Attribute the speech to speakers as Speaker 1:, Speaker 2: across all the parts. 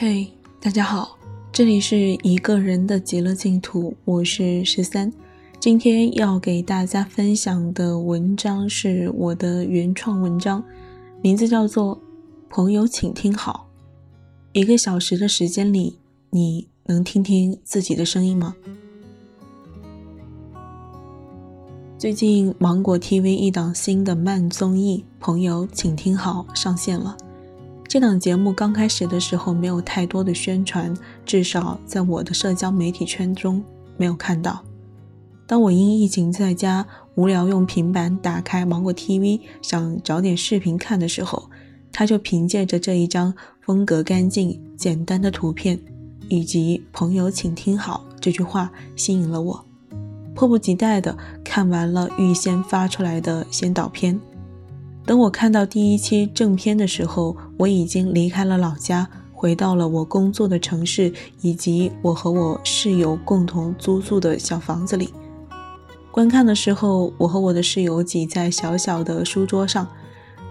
Speaker 1: 嘿，大家好，这里是一个人的极乐净土，我是十三。今天要给大家分享的文章是我的原创文章，名字叫做《朋友，请听好》。一个小时的时间里，你能听听自己的声音吗？最近芒果 TV 一档新的慢综艺《朋友，请听好》上线了。这档节目刚开始的时候没有太多的宣传，至少在我的社交媒体圈中没有看到。当我因疫情在家无聊，用平板打开芒果 TV 想找点视频看的时候，他就凭借着这一张风格干净、简单的图片，以及“朋友，请听好”这句话吸引了我，迫不及待地看完了预先发出来的先导片。等我看到第一期正片的时候，我已经离开了老家，回到了我工作的城市，以及我和我室友共同租住的小房子里。观看的时候，我和我的室友挤在小小的书桌上，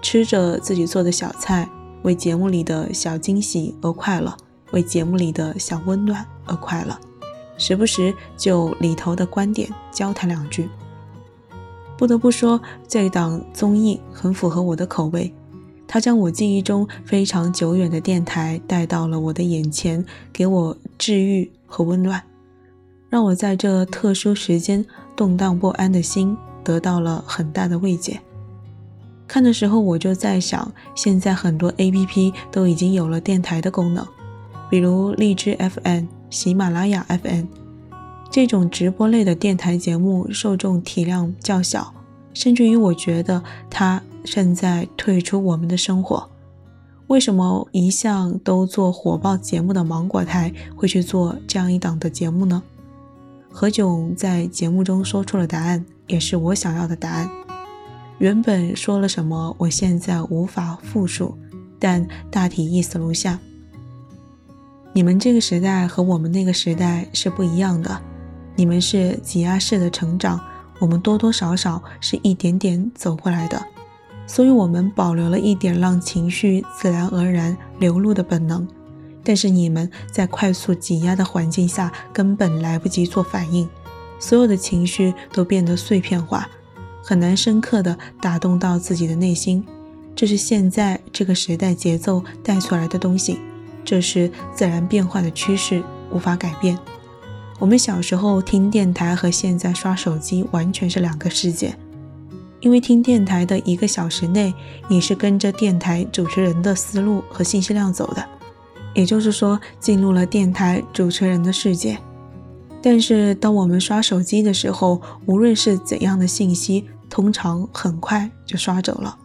Speaker 1: 吃着自己做的小菜，为节目里的小惊喜而快乐，为节目里的小温暖而快乐，时不时就里头的观点交谈两句。不得不说，这档综艺很符合我的口味。它将我记忆中非常久远的电台带到了我的眼前，给我治愈和温暖，让我在这特殊时间动荡不安的心得到了很大的慰藉。看的时候，我就在想，现在很多 APP 都已经有了电台的功能，比如荔枝 FM、喜马拉雅 FM。这种直播类的电台节目受众体量较小，甚至于我觉得它正在退出我们的生活。为什么一向都做火爆节目的芒果台会去做这样一档的节目呢？何炅在节目中说出了答案，也是我想要的答案。原本说了什么，我现在无法复述，但大体意思如下：你们这个时代和我们那个时代是不一样的。你们是挤压式的成长，我们多多少少是一点点走过来的，所以我们保留了一点让情绪自然而然流露的本能。但是你们在快速挤压的环境下，根本来不及做反应，所有的情绪都变得碎片化，很难深刻的打动到自己的内心。这是现在这个时代节奏带出来的东西，这是自然变化的趋势，无法改变。我们小时候听电台和现在刷手机完全是两个世界，因为听电台的一个小时内，你是跟着电台主持人的思路和信息量走的，也就是说进入了电台主持人的世界。但是当我们刷手机的时候，无论是怎样的信息，通常很快就刷走了，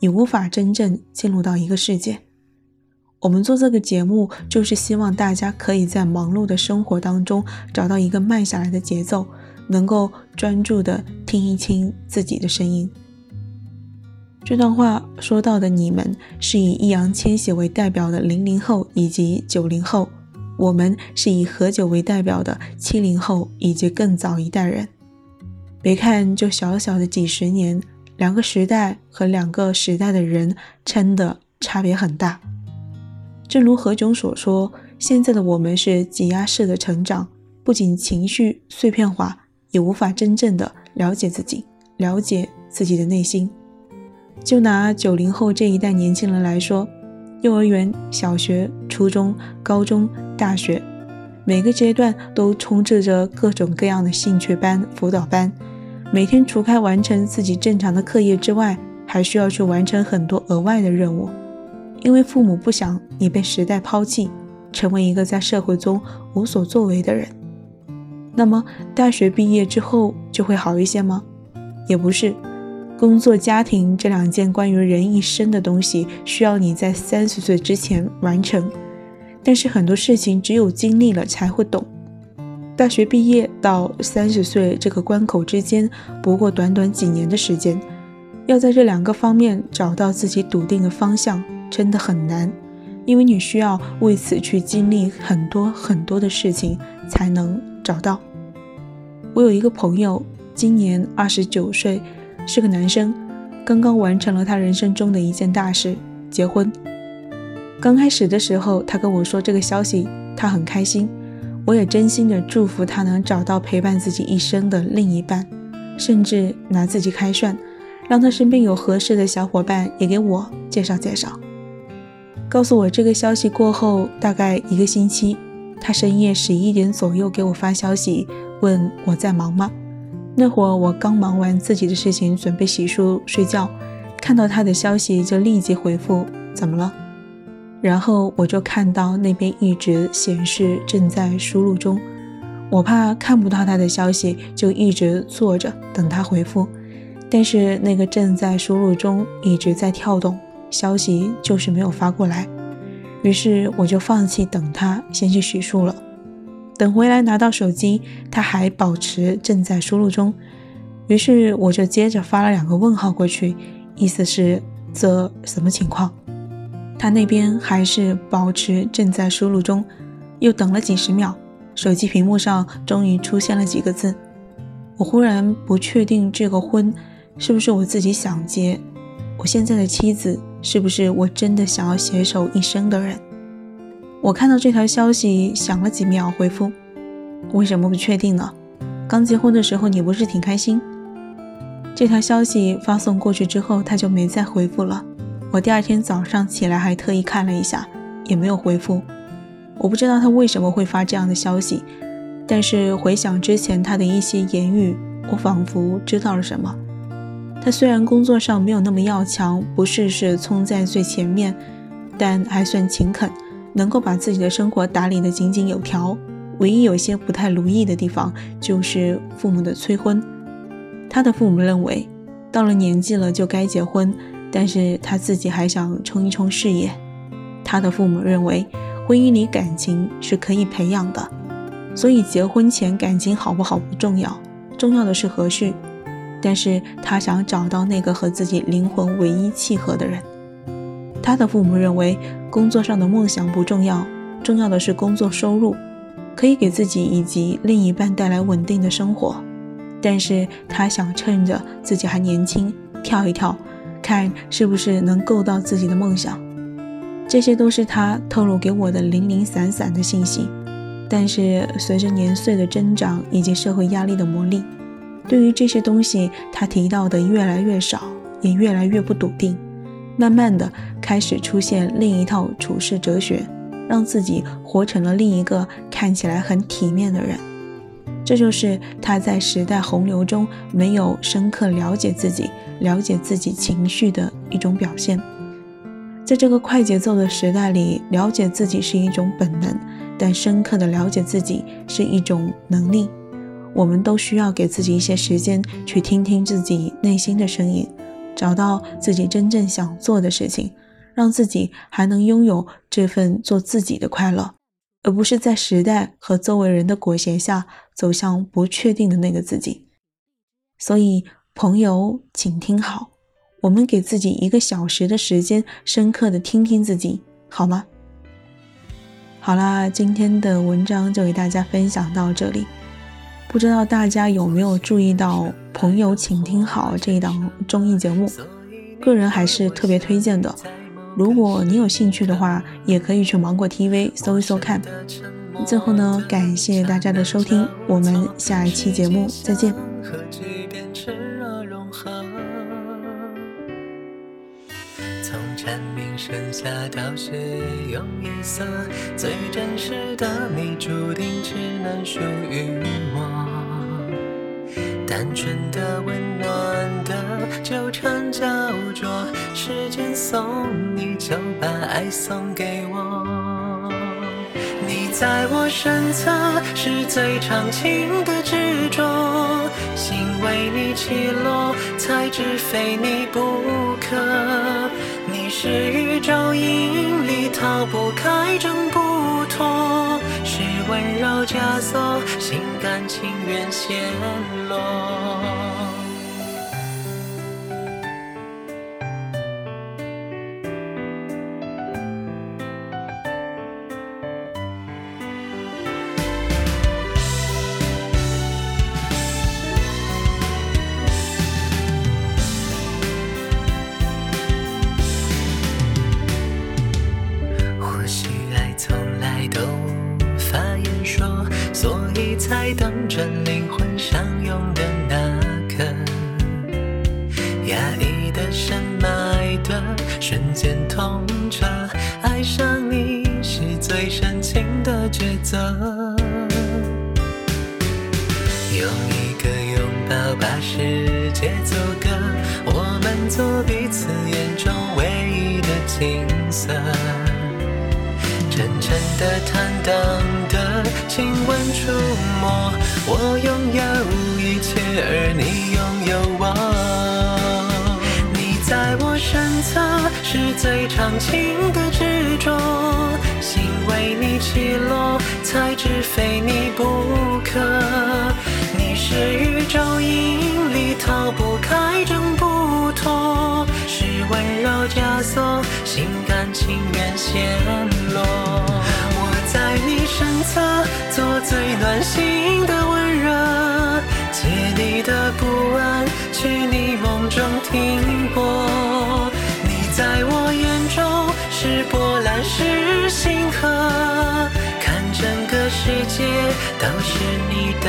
Speaker 1: 你无法真正进入到一个世界。我们做这个节目，就是希望大家可以在忙碌的生活当中找到一个慢下来的节奏，能够专注的听一听自己的声音。这段话说到的你们，是以易烊千玺为代表的零零后以及九零后，我们是以何炅为代表的七零后以及更早一代人。别看就小小的几十年，两个时代和两个时代的人真的差别很大。正如何炅所说，现在的我们是挤压式的成长，不仅情绪碎片化，也无法真正的了解自己，了解自己的内心。就拿九零后这一代年轻人来说，幼儿园、小学、初中、高中、大学，每个阶段都充斥着各种各样的兴趣班、辅导班，每天除开完成自己正常的课业之外，还需要去完成很多额外的任务。因为父母不想你被时代抛弃，成为一个在社会中无所作为的人。那么，大学毕业之后就会好一些吗？也不是。工作、家庭这两件关于人一生的东西，需要你在三十岁之前完成。但是很多事情只有经历了才会懂。大学毕业到三十岁这个关口之间，不过短短几年的时间，要在这两个方面找到自己笃定的方向。真的很难，因为你需要为此去经历很多很多的事情才能找到。我有一个朋友，今年二十九岁，是个男生，刚刚完成了他人生中的一件大事——结婚。刚开始的时候，他跟我说这个消息，他很开心，我也真心的祝福他能找到陪伴自己一生的另一半，甚至拿自己开涮，让他身边有合适的小伙伴也给我介绍介绍。告诉我这个消息过后，大概一个星期，他深夜十一点左右给我发消息，问我在忙吗？那会儿我刚忙完自己的事情，准备洗漱睡觉，看到他的消息就立即回复：怎么了？然后我就看到那边一直显示正在输入中，我怕看不到他的消息，就一直坐着等他回复。但是那个正在输入中一直在跳动，消息就是没有发过来。于是我就放弃等他，先去洗漱了。等回来拿到手机，他还保持正在输入中。于是我就接着发了两个问号过去，意思是这什么情况？他那边还是保持正在输入中，又等了几十秒，手机屏幕上终于出现了几个字。我忽然不确定这个婚是不是我自己想结，我现在的妻子是不是我真的想要携手一生的人。我看到这条消息，想了几秒，回复：为什么不确定呢？刚结婚的时候你不是挺开心？这条消息发送过去之后，他就没再回复了。我第二天早上起来还特意看了一下，也没有回复。我不知道他为什么会发这样的消息，但是回想之前他的一些言语，我仿佛知道了什么。他虽然工作上没有那么要强，不事事冲在最前面，但还算勤恳，能够把自己的生活打理得井井有条。唯一有些不太如意的地方，就是父母的催婚。他的父母认为，到了年纪了就该结婚。但是他自己还想冲一冲事业。他的父母认为，婚姻里感情是可以培养的，所以结婚前感情好不好不重要，重要的是合适。但是他想找到那个和自己灵魂唯一契合的人。他的父母认为，工作上的梦想不重要，重要的是工作收入，可以给自己以及另一半带来稳定的生活。但是他想趁着自己还年轻，跳一跳。看是不是能够到自己的梦想，这些都是他透露给我的零零散散的信息。但是随着年岁的增长以及社会压力的磨砺，对于这些东西他提到的越来越少，也越来越不笃定。慢慢的开始出现另一套处世哲学，让自己活成了另一个看起来很体面的人。这就是他在时代洪流中没有深刻了解自己、了解自己情绪的一种表现。在这个快节奏的时代里，了解自己是一种本能，但深刻的了解自己是一种能力。我们都需要给自己一些时间，去听听自己内心的声音，找到自己真正想做的事情，让自己还能拥有这份做自己的快乐。而不是在时代和周围人的裹挟下走向不确定的那个自己。所以，朋友，请听好，我们给自己一个小时的时间，深刻的听听自己，好吗？好啦，今天的文章就给大家分享到这里。不知道大家有没有注意到《朋友，请听好》这一档综艺节目？个人还是特别推荐的。如果你有兴趣的话，也可以去芒果 TV 搜一搜看。最后呢，感谢大家的收听，我们下一期节目再见。从蝉鸣声下到血用一色，最真实的你注定只能属于我。单纯的、温暖的，纠缠焦灼，时间送你。就把爱送给我，你在我身侧是最长情的执着，心为你起落，才知非你不可。你是宇宙引力，逃不开，挣不脱，温柔枷锁，心甘情愿陷落。
Speaker 2: 在等着灵魂相拥的那刻，压抑的深埋的瞬间痛彻，爱上你是最深情的抉择。用一个拥抱把世界阻隔，我们做彼此眼中唯一的景色。真诚的、坦荡的亲吻、触摸，我拥有一切，而你拥有我。你在我身侧，是最长情的执着。心为你起落，才知非你不可。你是宇宙引力，逃不开，挣不脱。是温柔枷锁，心甘情愿陷最暖心的温热，借你的不安，去你梦中停泊。你在我眼中是波澜，是星河，看整个世界都是你的